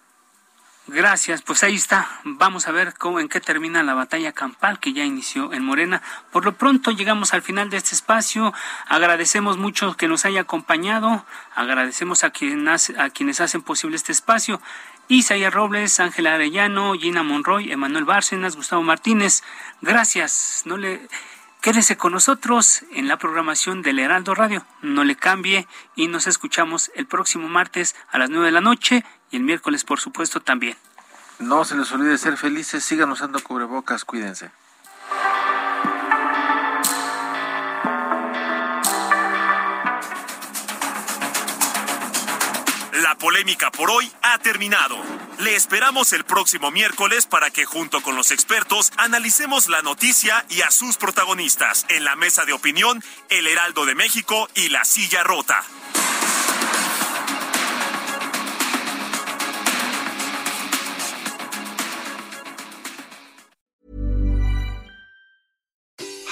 S3: Gracias, pues ahí está. Vamos a ver cómo en qué termina la batalla campal que ya inició en Morena. Por lo pronto llegamos al final de este espacio. Agradecemos mucho que nos haya acompañado. Agradecemos a, a quienes hacen posible este espacio. Isaías Robles, Ángela Arellano, Gina Monroy, Emanuel Bárcenas, Gustavo Martínez. Gracias. No le quédese con nosotros en la programación del Heraldo Radio. No le cambie y nos escuchamos el próximo martes a las nueve de la noche y el miércoles, por supuesto, también.
S4: No se les olvide ser felices, sigan usando cubrebocas, cuídense.
S2: La polémica por hoy ha terminado. Le esperamos el próximo miércoles para que junto con los expertos analicemos la noticia y a sus protagonistas en la mesa de opinión El Heraldo de México y La Silla Rota.